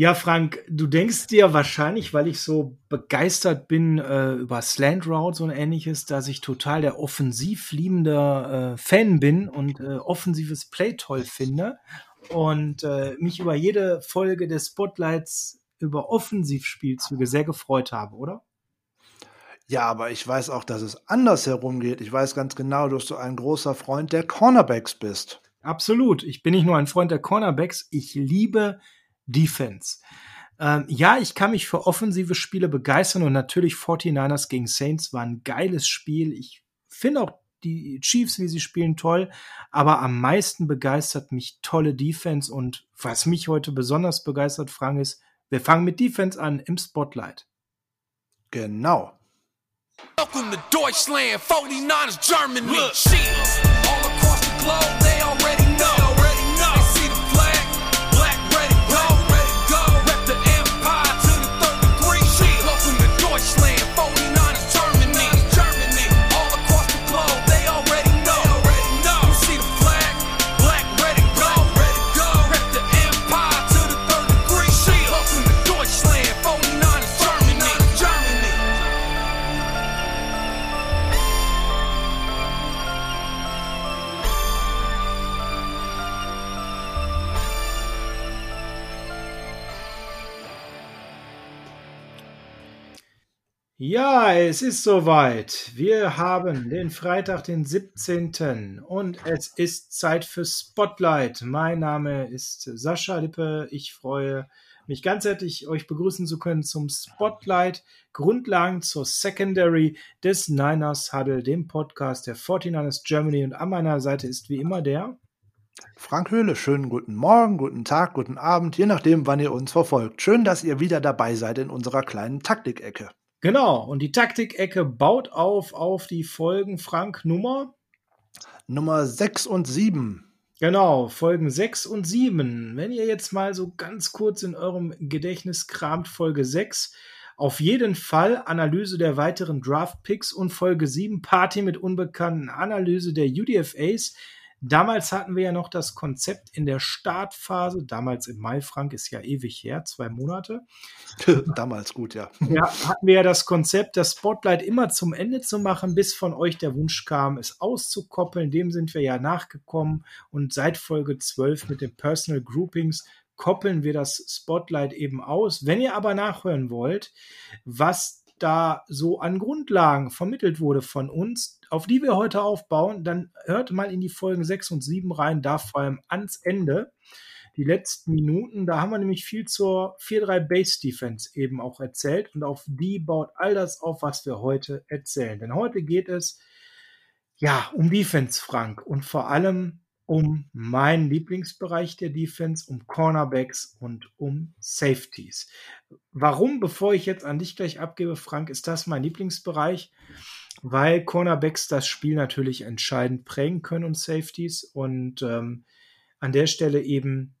Ja, Frank, du denkst dir wahrscheinlich, weil ich so begeistert bin äh, über Slant Routes und ähnliches, dass ich total der offensiv liebende äh, Fan bin und äh, offensives Play toll finde und äh, mich über jede Folge des Spotlights über Offensivspielzüge sehr gefreut habe, oder? Ja, aber ich weiß auch, dass es anders herumgeht. Ich weiß ganz genau, dass du ein großer Freund der Cornerbacks bist. Absolut. Ich bin nicht nur ein Freund der Cornerbacks, ich liebe Defense. Ähm, ja, ich kann mich für offensive Spiele begeistern und natürlich 49ers gegen Saints war ein geiles Spiel. Ich finde auch die Chiefs, wie sie spielen, toll. Aber am meisten begeistert mich tolle Defense und was mich heute besonders begeistert, Frank, ist, wir fangen mit Defense an im Spotlight. Genau. Welcome to Deutschland, 49ers Germany. Look. All across the globe, they already Ja, es ist soweit. Wir haben den Freitag, den 17. und es ist Zeit für Spotlight. Mein Name ist Sascha Lippe. Ich freue mich ganz herzlich, euch begrüßen zu können zum Spotlight. Grundlagen zur Secondary des Niners Huddle, dem Podcast der 49ers Germany. Und an meiner Seite ist wie immer der Frank Höhle, schönen guten Morgen, guten Tag, guten Abend, je nachdem, wann ihr uns verfolgt. Schön, dass ihr wieder dabei seid in unserer kleinen Taktikecke. Genau, und die Taktikecke baut auf auf die Folgen Frank Nummer Nummer 6 und 7. Genau, Folgen 6 und 7. Wenn ihr jetzt mal so ganz kurz in eurem Gedächtnis kramt, Folge 6, auf jeden Fall Analyse der weiteren Draft Picks und Folge 7 Party mit Unbekannten, Analyse der UDFAs, Damals hatten wir ja noch das Konzept in der Startphase, damals im Mai, Frank ist ja ewig her, zwei Monate. damals gut, ja. Ja, hatten wir ja das Konzept, das Spotlight immer zum Ende zu machen, bis von euch der Wunsch kam, es auszukoppeln. Dem sind wir ja nachgekommen und seit Folge 12 mit den Personal Groupings koppeln wir das Spotlight eben aus. Wenn ihr aber nachhören wollt, was da so an Grundlagen vermittelt wurde von uns, auf die wir heute aufbauen, dann hört mal in die Folgen 6 und 7 rein, da vor allem ans Ende. Die letzten Minuten, da haben wir nämlich viel zur 4-3 Base Defense eben auch erzählt und auf die baut all das auf, was wir heute erzählen. Denn heute geht es ja um Defense, Frank, und vor allem um meinen Lieblingsbereich der Defense, um Cornerbacks und um Safeties. Warum, bevor ich jetzt an dich gleich abgebe, Frank, ist das mein Lieblingsbereich? Weil Cornerbacks das Spiel natürlich entscheidend prägen können und Safeties und ähm, an der Stelle eben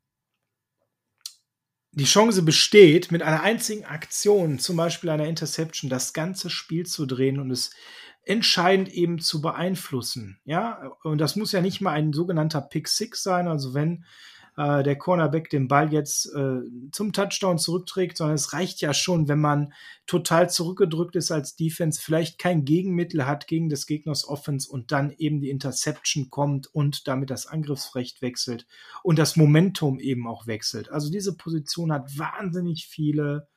die Chance besteht, mit einer einzigen Aktion, zum Beispiel einer Interception, das ganze Spiel zu drehen und es entscheidend eben zu beeinflussen. Ja, und das muss ja nicht mal ein sogenannter Pick Six sein, also wenn äh, der Cornerback den Ball jetzt äh, zum Touchdown zurückträgt, sondern es reicht ja schon, wenn man total zurückgedrückt ist als Defense, vielleicht kein Gegenmittel hat gegen des Gegners Offense und dann eben die Interception kommt und damit das Angriffsrecht wechselt und das Momentum eben auch wechselt. Also diese Position hat wahnsinnig viele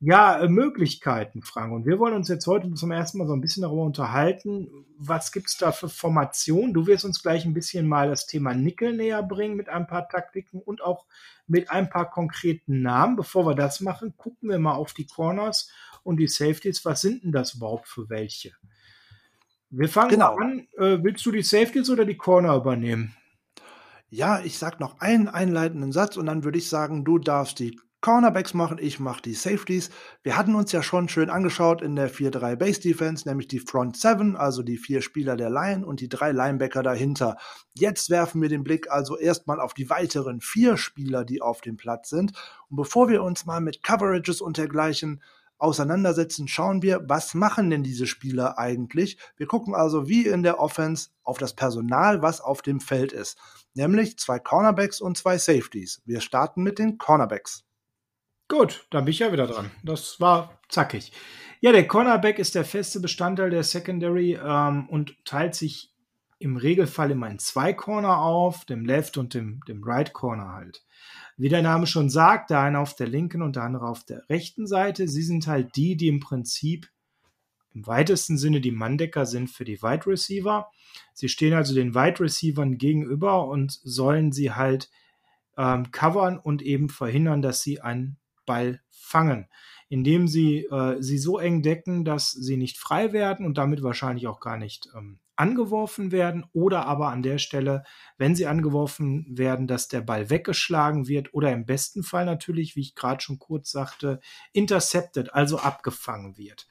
ja, äh, Möglichkeiten, Frank. Und wir wollen uns jetzt heute zum ersten Mal so ein bisschen darüber unterhalten, was gibt's da für Formationen. Du wirst uns gleich ein bisschen mal das Thema Nickel näher bringen mit ein paar Taktiken und auch mit ein paar konkreten Namen. Bevor wir das machen, gucken wir mal auf die Corners und die Safeties. Was sind denn das überhaupt für welche? Wir fangen genau. an. Äh, willst du die Safeties oder die Corner übernehmen? Ja, ich sag noch einen einleitenden Satz und dann würde ich sagen, du darfst die Cornerbacks machen, ich mache die Safeties. Wir hatten uns ja schon schön angeschaut in der 4-3 Base Defense, nämlich die Front 7, also die vier Spieler der Line und die drei Linebacker dahinter. Jetzt werfen wir den Blick also erstmal auf die weiteren vier Spieler, die auf dem Platz sind. Und bevor wir uns mal mit Coverages und dergleichen auseinandersetzen, schauen wir, was machen denn diese Spieler eigentlich? Wir gucken also wie in der Offense auf das Personal, was auf dem Feld ist. Nämlich zwei Cornerbacks und zwei Safeties. Wir starten mit den Cornerbacks. Gut, dann bin ich ja wieder dran. Das war zackig. Ja, der Cornerback ist der feste Bestandteil der Secondary ähm, und teilt sich im Regelfall immer in zwei Corner auf, dem Left und dem, dem Right Corner halt. Wie der Name schon sagt, der eine auf der linken und der andere auf der rechten Seite. Sie sind halt die, die im Prinzip im weitesten Sinne die Manndecker sind für die Wide Receiver. Sie stehen also den Wide Receivern gegenüber und sollen sie halt ähm, covern und eben verhindern, dass sie einen Ball fangen, indem sie äh, sie so eng decken, dass sie nicht frei werden und damit wahrscheinlich auch gar nicht ähm, angeworfen werden oder aber an der Stelle, wenn sie angeworfen werden, dass der Ball weggeschlagen wird oder im besten Fall natürlich, wie ich gerade schon kurz sagte, intercepted, also abgefangen wird.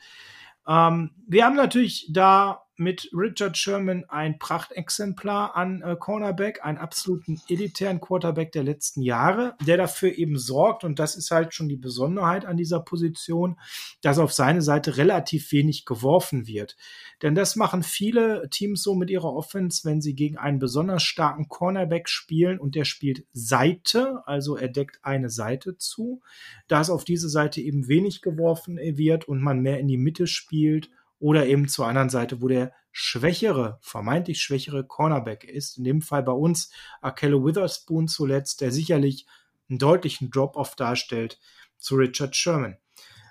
Ähm, wir haben natürlich da mit Richard Sherman ein Prachtexemplar an äh, Cornerback, einen absoluten elitären Quarterback der letzten Jahre, der dafür eben sorgt, und das ist halt schon die Besonderheit an dieser Position, dass auf seine Seite relativ wenig geworfen wird. Denn das machen viele Teams so mit ihrer Offense, wenn sie gegen einen besonders starken Cornerback spielen und der spielt Seite, also er deckt eine Seite zu, dass auf diese Seite eben wenig geworfen wird und man mehr in die Mitte spielt oder eben zur anderen Seite, wo der schwächere, vermeintlich schwächere Cornerback ist. In dem Fall bei uns Akello Witherspoon zuletzt, der sicherlich einen deutlichen Drop-off darstellt zu Richard Sherman.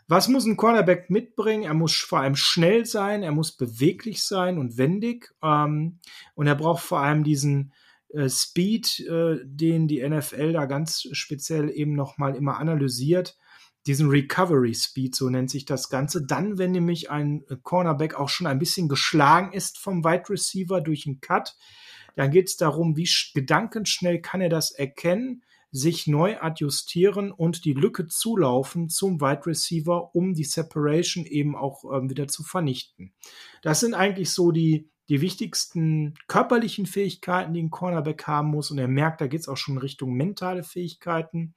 Was muss ein Cornerback mitbringen? Er muss vor allem schnell sein, er muss beweglich sein und wendig. Ähm, und er braucht vor allem diesen äh, Speed, äh, den die NFL da ganz speziell eben nochmal immer analysiert diesen Recovery Speed, so nennt sich das Ganze. Dann, wenn nämlich ein Cornerback auch schon ein bisschen geschlagen ist vom Wide Receiver durch einen Cut, dann geht es darum, wie gedankenschnell kann er das erkennen, sich neu adjustieren und die Lücke zulaufen zum Wide Receiver, um die Separation eben auch ähm, wieder zu vernichten. Das sind eigentlich so die, die wichtigsten körperlichen Fähigkeiten, die ein Cornerback haben muss. Und er merkt, da geht es auch schon Richtung mentale Fähigkeiten.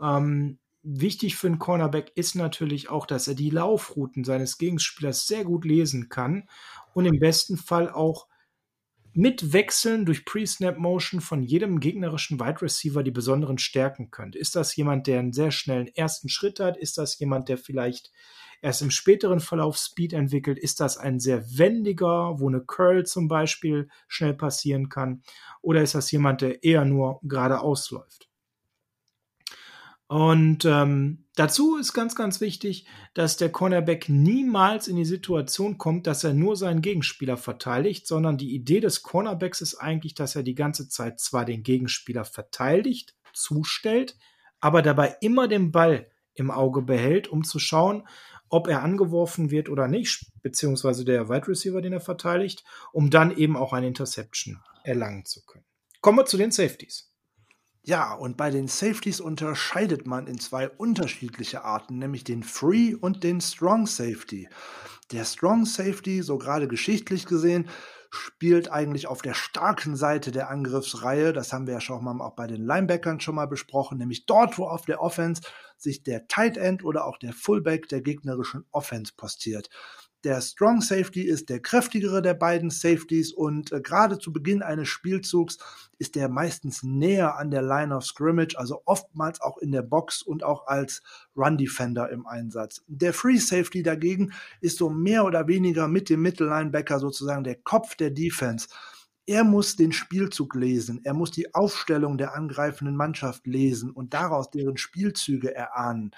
Ähm, wichtig für einen Cornerback ist natürlich auch, dass er die Laufrouten seines Gegenspielers sehr gut lesen kann und im besten Fall auch mit Wechseln durch Pre-Snap-Motion von jedem gegnerischen Wide Receiver die besonderen Stärken könnte. Ist das jemand, der einen sehr schnellen ersten Schritt hat? Ist das jemand, der vielleicht erst im späteren Verlauf Speed entwickelt? Ist das ein sehr wendiger, wo eine Curl zum Beispiel schnell passieren kann? Oder ist das jemand, der eher nur geradeaus läuft? Und ähm, dazu ist ganz, ganz wichtig, dass der Cornerback niemals in die Situation kommt, dass er nur seinen Gegenspieler verteidigt, sondern die Idee des Cornerbacks ist eigentlich, dass er die ganze Zeit zwar den Gegenspieler verteidigt, zustellt, aber dabei immer den Ball im Auge behält, um zu schauen, ob er angeworfen wird oder nicht, beziehungsweise der Wide Receiver, den er verteidigt, um dann eben auch eine Interception erlangen zu können. Kommen wir zu den Safeties. Ja, und bei den Safeties unterscheidet man in zwei unterschiedliche Arten, nämlich den Free und den Strong Safety. Der Strong Safety, so gerade geschichtlich gesehen, spielt eigentlich auf der starken Seite der Angriffsreihe. Das haben wir ja schon mal auch bei den Linebackern schon mal besprochen, nämlich dort, wo auf der Offense sich der Tight End oder auch der Fullback der gegnerischen Offense postiert. Der Strong Safety ist der kräftigere der beiden Safeties und äh, gerade zu Beginn eines Spielzugs ist er meistens näher an der Line of Scrimmage, also oftmals auch in der Box und auch als Run Defender im Einsatz. Der Free Safety dagegen ist so mehr oder weniger mit dem Mittellinebacker sozusagen der Kopf der Defense. Er muss den Spielzug lesen, er muss die Aufstellung der angreifenden Mannschaft lesen und daraus deren Spielzüge erahnen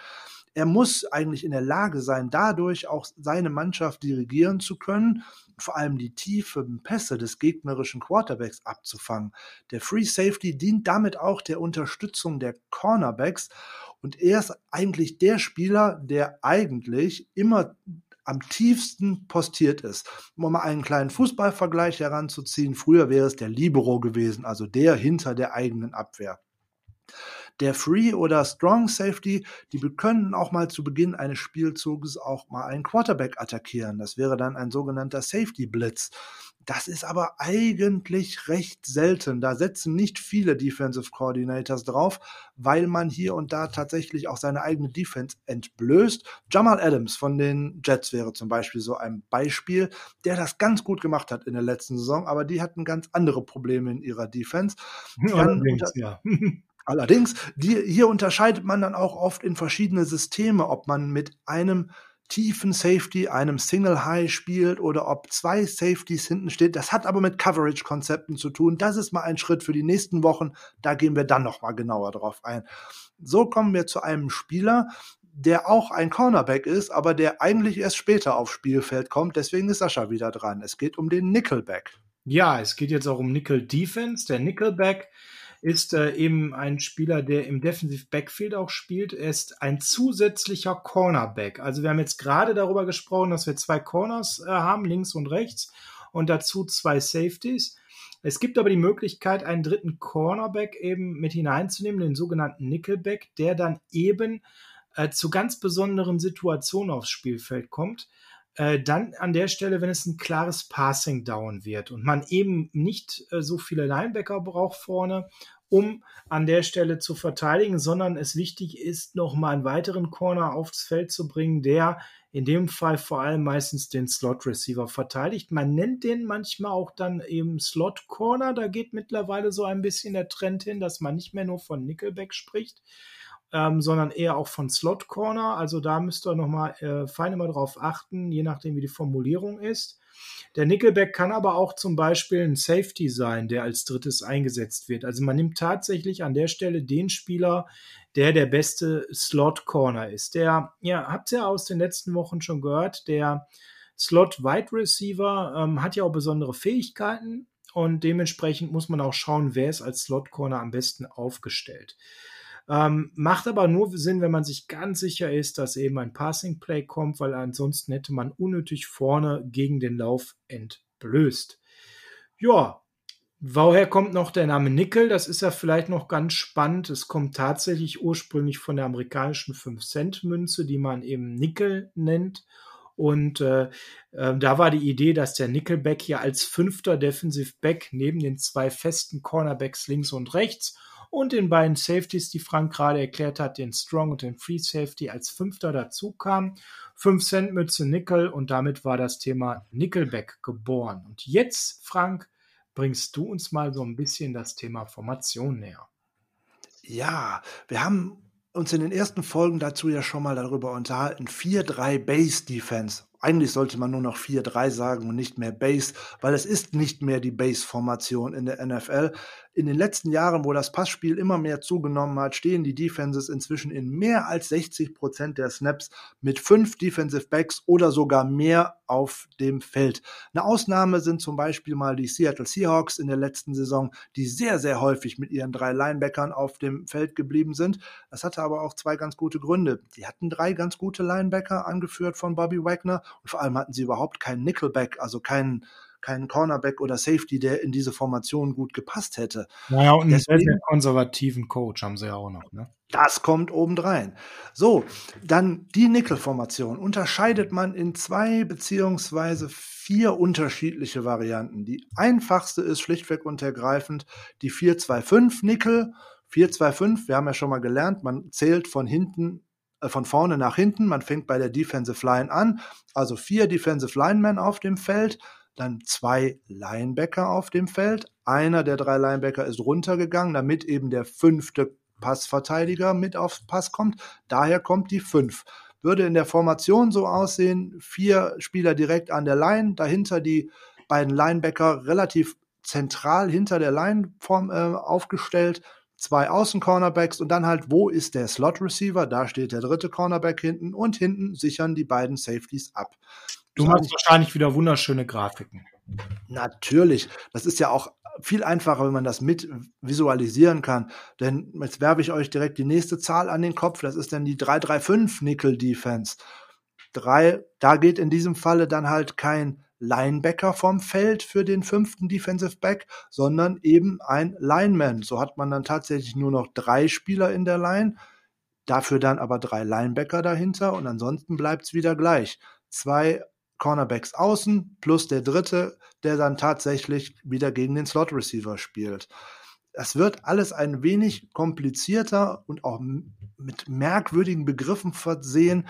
er muss eigentlich in der Lage sein, dadurch auch seine Mannschaft dirigieren zu können, vor allem die tiefen Pässe des gegnerischen Quarterbacks abzufangen. Der Free Safety dient damit auch der Unterstützung der Cornerbacks und er ist eigentlich der Spieler, der eigentlich immer am tiefsten postiert ist. Um mal einen kleinen Fußballvergleich heranzuziehen, früher wäre es der Libero gewesen, also der hinter der eigenen Abwehr. Der Free oder Strong Safety, die können auch mal zu Beginn eines Spielzuges auch mal einen Quarterback attackieren. Das wäre dann ein sogenannter Safety Blitz. Das ist aber eigentlich recht selten. Da setzen nicht viele Defensive Coordinators drauf, weil man hier und da tatsächlich auch seine eigene Defense entblößt. Jamal Adams von den Jets wäre zum Beispiel so ein Beispiel, der das ganz gut gemacht hat in der letzten Saison, aber die hatten ganz andere Probleme in ihrer Defense. Allerdings, ja. Allerdings, die, hier unterscheidet man dann auch oft in verschiedene Systeme, ob man mit einem tiefen Safety, einem Single High spielt oder ob zwei Safeties hinten steht. Das hat aber mit Coverage-Konzepten zu tun. Das ist mal ein Schritt für die nächsten Wochen. Da gehen wir dann noch mal genauer drauf ein. So kommen wir zu einem Spieler, der auch ein Cornerback ist, aber der eigentlich erst später aufs Spielfeld kommt. Deswegen ist Sascha wieder dran. Es geht um den Nickelback. Ja, es geht jetzt auch um Nickel Defense. Der Nickelback ist äh, eben ein Spieler, der im Defensive Backfield auch spielt. Er ist ein zusätzlicher Cornerback. Also wir haben jetzt gerade darüber gesprochen, dass wir zwei Corners äh, haben, links und rechts, und dazu zwei Safeties. Es gibt aber die Möglichkeit, einen dritten Cornerback eben mit hineinzunehmen, den sogenannten Nickelback, der dann eben äh, zu ganz besonderen Situationen aufs Spielfeld kommt. Äh, dann an der Stelle, wenn es ein klares Passing Down wird und man eben nicht äh, so viele Linebacker braucht vorne, um an der Stelle zu verteidigen, sondern es wichtig ist, noch mal einen weiteren Corner aufs Feld zu bringen, der in dem Fall vor allem meistens den Slot Receiver verteidigt. Man nennt den manchmal auch dann eben Slot Corner. Da geht mittlerweile so ein bisschen der Trend hin, dass man nicht mehr nur von Nickelback spricht, ähm, sondern eher auch von Slot Corner. Also da müsst ihr nochmal äh, fein immer drauf achten, je nachdem, wie die Formulierung ist. Der Nickelback kann aber auch zum Beispiel ein Safety sein, der als drittes eingesetzt wird. Also man nimmt tatsächlich an der Stelle den Spieler, der der beste Slot Corner ist. Der, ja, habt ihr aus den letzten Wochen schon gehört, der Slot Wide Receiver ähm, hat ja auch besondere Fähigkeiten und dementsprechend muss man auch schauen, wer ist als Slot Corner am besten aufgestellt. Ähm, macht aber nur Sinn, wenn man sich ganz sicher ist, dass eben ein Passing Play kommt, weil ansonsten hätte man unnötig vorne gegen den Lauf entblößt. Ja, woher kommt noch der Name Nickel? Das ist ja vielleicht noch ganz spannend. Es kommt tatsächlich ursprünglich von der amerikanischen 5-Cent-Münze, die man eben Nickel nennt. Und äh, äh, da war die Idee, dass der Nickelback hier als fünfter Defensive Back neben den zwei festen Cornerbacks links und rechts und den beiden Safeties, die Frank gerade erklärt hat, den Strong und den Free Safety als Fünfter dazu kam. 5 Cent Mütze Nickel und damit war das Thema Nickelback geboren. Und jetzt, Frank, bringst du uns mal so ein bisschen das Thema Formation näher. Ja, wir haben uns in den ersten Folgen dazu ja schon mal darüber unterhalten. 4-3 Base Defense eigentlich sollte man nur noch 4-3 sagen und nicht mehr Base, weil es ist nicht mehr die Base-Formation in der NFL. In den letzten Jahren, wo das Passspiel immer mehr zugenommen hat, stehen die Defenses inzwischen in mehr als 60 Prozent der Snaps mit fünf Defensive Backs oder sogar mehr auf dem Feld. Eine Ausnahme sind zum Beispiel mal die Seattle Seahawks in der letzten Saison, die sehr, sehr häufig mit ihren drei Linebackern auf dem Feld geblieben sind. Das hatte aber auch zwei ganz gute Gründe. Die hatten drei ganz gute Linebacker, angeführt von Bobby Wagner und vor allem hatten sie überhaupt keinen Nickelback, also keinen keinen Cornerback oder Safety, der in diese Formation gut gepasst hätte. Naja, und einen Deswegen, sehr, sehr konservativen Coach haben sie ja auch noch, ne? Das kommt obendrein. So, dann die Nickel-Formation unterscheidet man in zwei beziehungsweise vier unterschiedliche Varianten. Die einfachste ist schlichtweg und ergreifend die 4-2-5 Nickel. 4-2-5, wir haben ja schon mal gelernt, man zählt von hinten von vorne nach hinten. Man fängt bei der Defensive Line an. Also vier Defensive Linemen auf dem Feld, dann zwei Linebacker auf dem Feld. Einer der drei Linebacker ist runtergegangen, damit eben der fünfte Passverteidiger mit aufs Pass kommt. Daher kommt die fünf. Würde in der Formation so aussehen, vier Spieler direkt an der Line, dahinter die beiden Linebacker relativ zentral hinter der Line äh, aufgestellt, zwei Außen-Cornerbacks und dann halt, wo ist der Slot-Receiver? Da steht der dritte Cornerback hinten und hinten sichern die beiden Safeties ab. Du machst wahrscheinlich wieder wunderschöne Grafiken. Natürlich. Das ist ja auch viel einfacher, wenn man das mit visualisieren kann. Denn jetzt werfe ich euch direkt die nächste Zahl an den Kopf. Das ist dann die 335 Nickel Defense. Drei, da geht in diesem Falle dann halt kein Linebacker vom Feld für den fünften Defensive Back, sondern eben ein Lineman. So hat man dann tatsächlich nur noch drei Spieler in der Line, dafür dann aber drei Linebacker dahinter und ansonsten bleibt es wieder gleich. Zwei Cornerbacks außen plus der dritte, der dann tatsächlich wieder gegen den Slot Receiver spielt. Das wird alles ein wenig komplizierter und auch mit merkwürdigen Begriffen versehen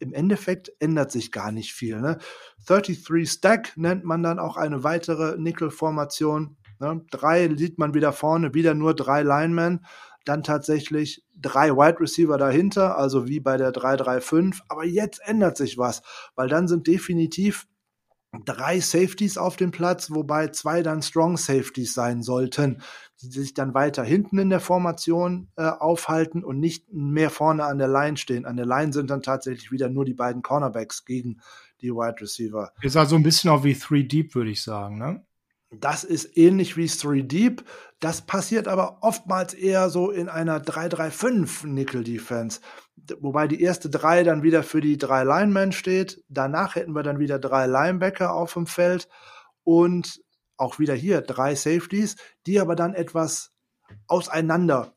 im Endeffekt ändert sich gar nicht viel. Ne? 33 Stack nennt man dann auch eine weitere Nickel-Formation. Ne? Drei sieht man wieder vorne, wieder nur drei Linemen. dann tatsächlich drei Wide Receiver dahinter, also wie bei der 3-3-5. Aber jetzt ändert sich was, weil dann sind definitiv drei Safeties auf dem Platz, wobei zwei dann Strong Safeties sein sollten, die sich dann weiter hinten in der Formation äh, aufhalten und nicht mehr vorne an der Line stehen. An der Line sind dann tatsächlich wieder nur die beiden Cornerbacks gegen die Wide Receiver. Ist also ein bisschen auch wie Three Deep, würde ich sagen, ne? Das ist ähnlich wie Three Deep. Das passiert aber oftmals eher so in einer 3-3-5 Nickel Defense. Wobei die erste drei dann wieder für die drei Linemen steht. Danach hätten wir dann wieder drei Linebacker auf dem Feld und auch wieder hier drei Safeties, die aber dann etwas auseinander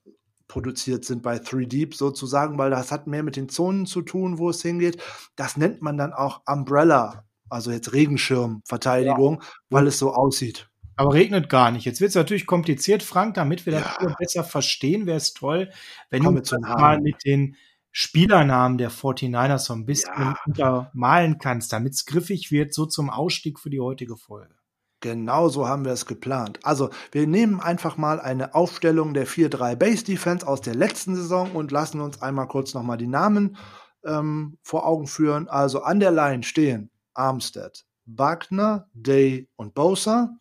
produziert sind bei 3 Deep sozusagen, weil das hat mehr mit den Zonen zu tun, wo es hingeht. Das nennt man dann auch Umbrella also jetzt Regenschirmverteidigung, ja. weil es so aussieht. Aber regnet gar nicht. Jetzt wird es natürlich kompliziert, Frank, damit wir ja. das besser verstehen, wäre es toll, wenn Komm du mal mit den Spielernamen der 49ers so ein bisschen ja. untermalen kannst, damit es griffig wird, so zum Ausstieg für die heutige Folge. Genau so haben wir es geplant. Also, wir nehmen einfach mal eine Aufstellung der 4-3 Base Defense aus der letzten Saison und lassen uns einmal kurz nochmal die Namen ähm, vor Augen führen. Also an der Line stehen Armstead, Wagner, Day und Bosa.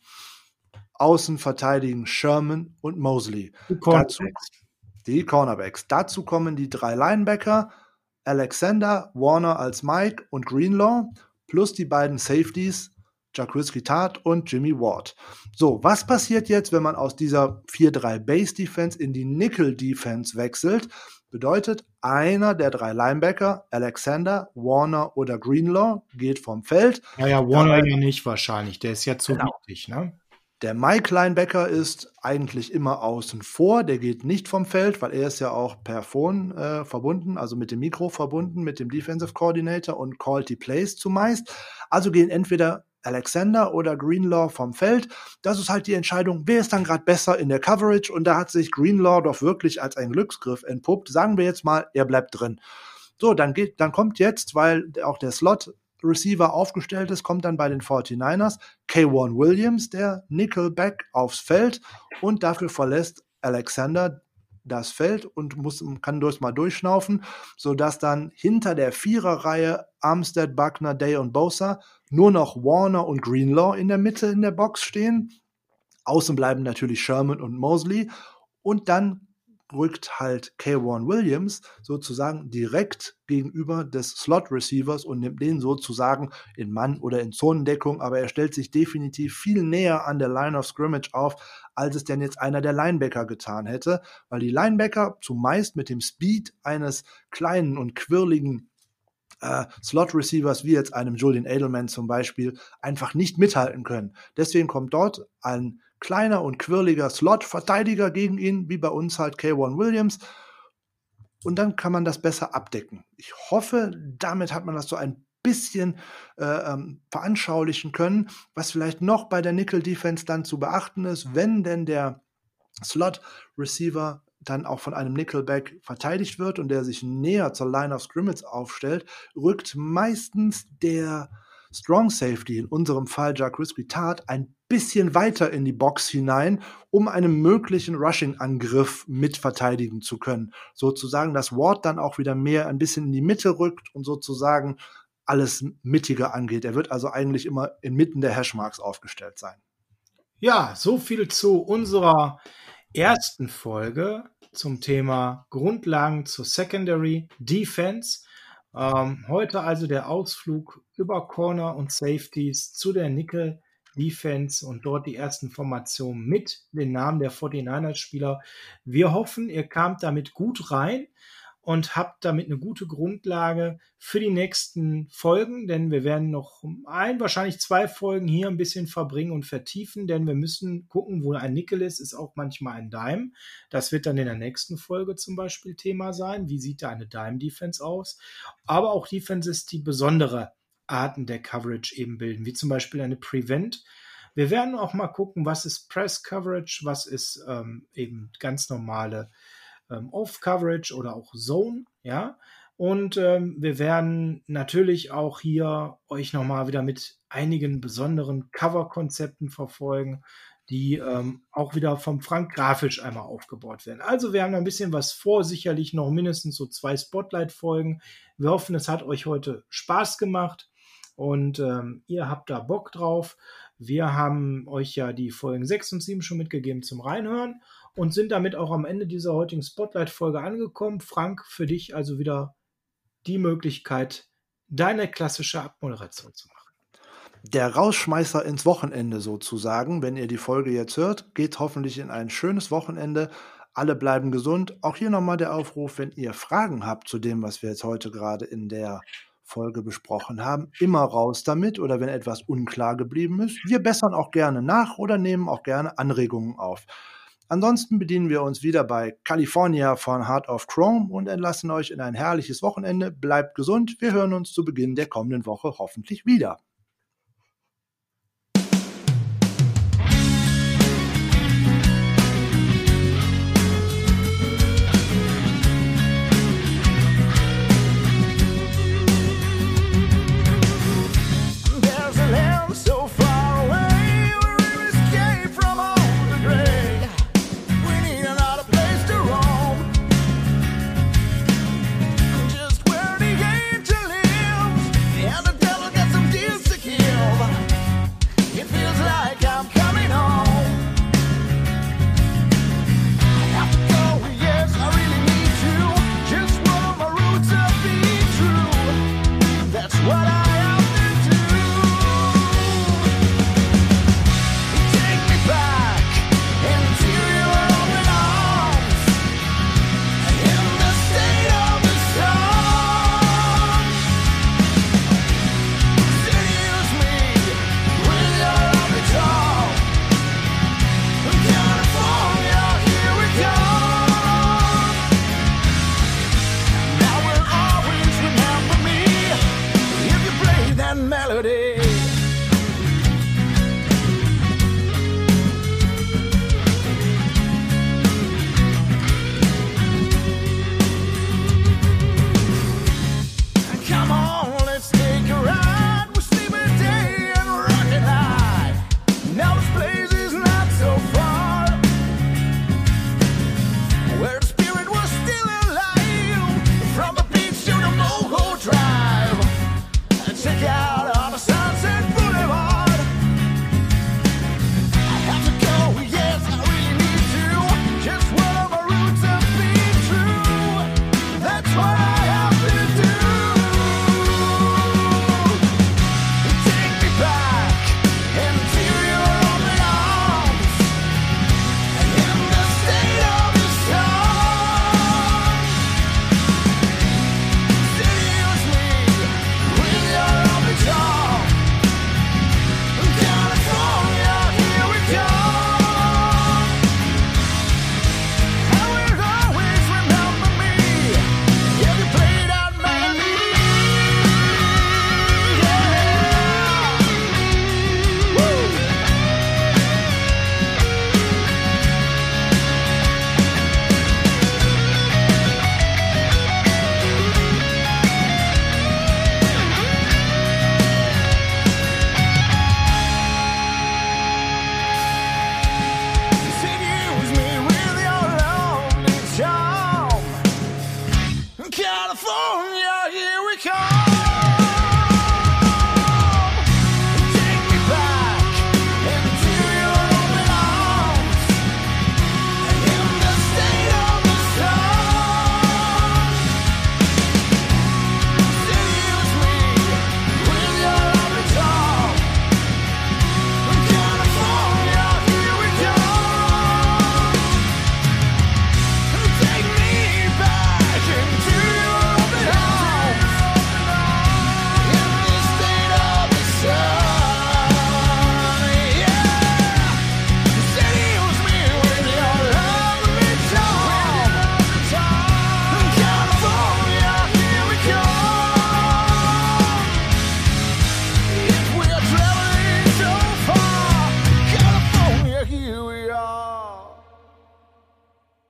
Außen verteidigen Sherman und Mosley. Die Cornerbacks. Dazu, die Cornerbacks. Dazu kommen die drei Linebacker, Alexander, Warner als Mike und Greenlaw, plus die beiden Safeties, Jacques Tart und Jimmy Ward. So, was passiert jetzt, wenn man aus dieser 4-3 Base Defense in die Nickel Defense wechselt? Bedeutet, einer der drei Linebacker, Alexander, Warner oder Greenlaw, geht vom Feld. Ja, ja, Warner ja nicht wahrscheinlich. Der ist ja zu genau. wichtig, ne? Der Mike Linebacker ist eigentlich immer außen vor. Der geht nicht vom Feld, weil er ist ja auch per Phone äh, verbunden, also mit dem Mikro verbunden, mit dem Defensive Coordinator und callt die Plays zumeist. Also gehen entweder Alexander oder Greenlaw vom Feld. Das ist halt die Entscheidung, wer ist dann gerade besser in der Coverage und da hat sich Greenlaw doch wirklich als ein Glücksgriff entpuppt. Sagen wir jetzt mal, er bleibt drin. So, dann geht, dann kommt jetzt, weil auch der Slot Receiver aufgestellt ist, kommt dann bei den 49ers K1 Williams, der Nickelback aufs Feld und dafür verlässt Alexander das Feld und muss, kann durchs mal durchschnaufen, sodass dann hinter der Viererreihe Armstead, Buckner, Day und Bosa nur noch Warner und Greenlaw in der Mitte in der Box stehen. Außen bleiben natürlich Sherman und Mosley. Und dann rückt halt K1 Williams sozusagen direkt gegenüber des Slot Receivers und nimmt den sozusagen in Mann- oder in Zonendeckung, aber er stellt sich definitiv viel näher an der Line of Scrimmage auf, als es denn jetzt einer der Linebacker getan hätte, weil die Linebacker zumeist mit dem Speed eines kleinen und quirligen äh, Slot-Receivers wie jetzt einem Julian Edelman zum Beispiel einfach nicht mithalten können. Deswegen kommt dort ein kleiner und quirliger Slot-Verteidiger gegen ihn, wie bei uns halt K1 Williams. Und dann kann man das besser abdecken. Ich hoffe, damit hat man das so ein bisschen äh, ähm, veranschaulichen können, was vielleicht noch bei der Nickel Defense dann zu beachten ist, wenn denn der Slot Receiver dann auch von einem Nickelback verteidigt wird und der sich näher zur Line of Scrimmage aufstellt, rückt meistens der Strong Safety, in unserem Fall Jacques Tat, ein bisschen weiter in die Box hinein, um einen möglichen Rushing-Angriff mit verteidigen zu können. Sozusagen, dass Ward dann auch wieder mehr ein bisschen in die Mitte rückt und sozusagen alles mittiger angeht. Er wird also eigentlich immer inmitten der Hashmarks aufgestellt sein. Ja, so viel zu unserer ersten Folge zum Thema Grundlagen zur Secondary Defense. Ähm, heute also der Ausflug über Corner und Safeties zu der Nickel Defense und dort die ersten Formationen mit den Namen der 49ers Spieler. Wir hoffen, ihr kamt damit gut rein und habt damit eine gute Grundlage für die nächsten Folgen, denn wir werden noch ein, wahrscheinlich zwei Folgen hier ein bisschen verbringen und vertiefen, denn wir müssen gucken, wo ein Nickel ist, ist auch manchmal ein Dime. Das wird dann in der nächsten Folge zum Beispiel Thema sein. Wie sieht da eine Dime-Defense aus? Aber auch Defenses, die besondere Arten der Coverage eben bilden, wie zum Beispiel eine Prevent. Wir werden auch mal gucken, was ist Press Coverage, was ist ähm, eben ganz normale ähm, Off-Coverage oder auch Zone, ja. Und ähm, wir werden natürlich auch hier euch nochmal wieder mit einigen besonderen Cover-Konzepten verfolgen, die ähm, auch wieder vom Frank grafisch einmal aufgebaut werden. Also wir haben ein bisschen was vor, sicherlich noch mindestens so zwei Spotlight-Folgen. Wir hoffen, es hat euch heute Spaß gemacht und ähm, ihr habt da Bock drauf. Wir haben euch ja die Folgen 6 und 7 schon mitgegeben zum Reinhören und sind damit auch am Ende dieser heutigen Spotlight-Folge angekommen. Frank, für dich also wieder die Möglichkeit, deine klassische Abmoderation zu machen der Rausschmeißer ins Wochenende sozusagen. Wenn ihr die Folge jetzt hört, geht hoffentlich in ein schönes Wochenende. Alle bleiben gesund. Auch hier nochmal der Aufruf, wenn ihr Fragen habt zu dem, was wir jetzt heute gerade in der Folge besprochen haben, immer raus damit oder wenn etwas unklar geblieben ist. Wir bessern auch gerne nach oder nehmen auch gerne Anregungen auf. Ansonsten bedienen wir uns wieder bei California von Heart of Chrome und entlassen euch in ein herrliches Wochenende. Bleibt gesund. Wir hören uns zu Beginn der kommenden Woche hoffentlich wieder.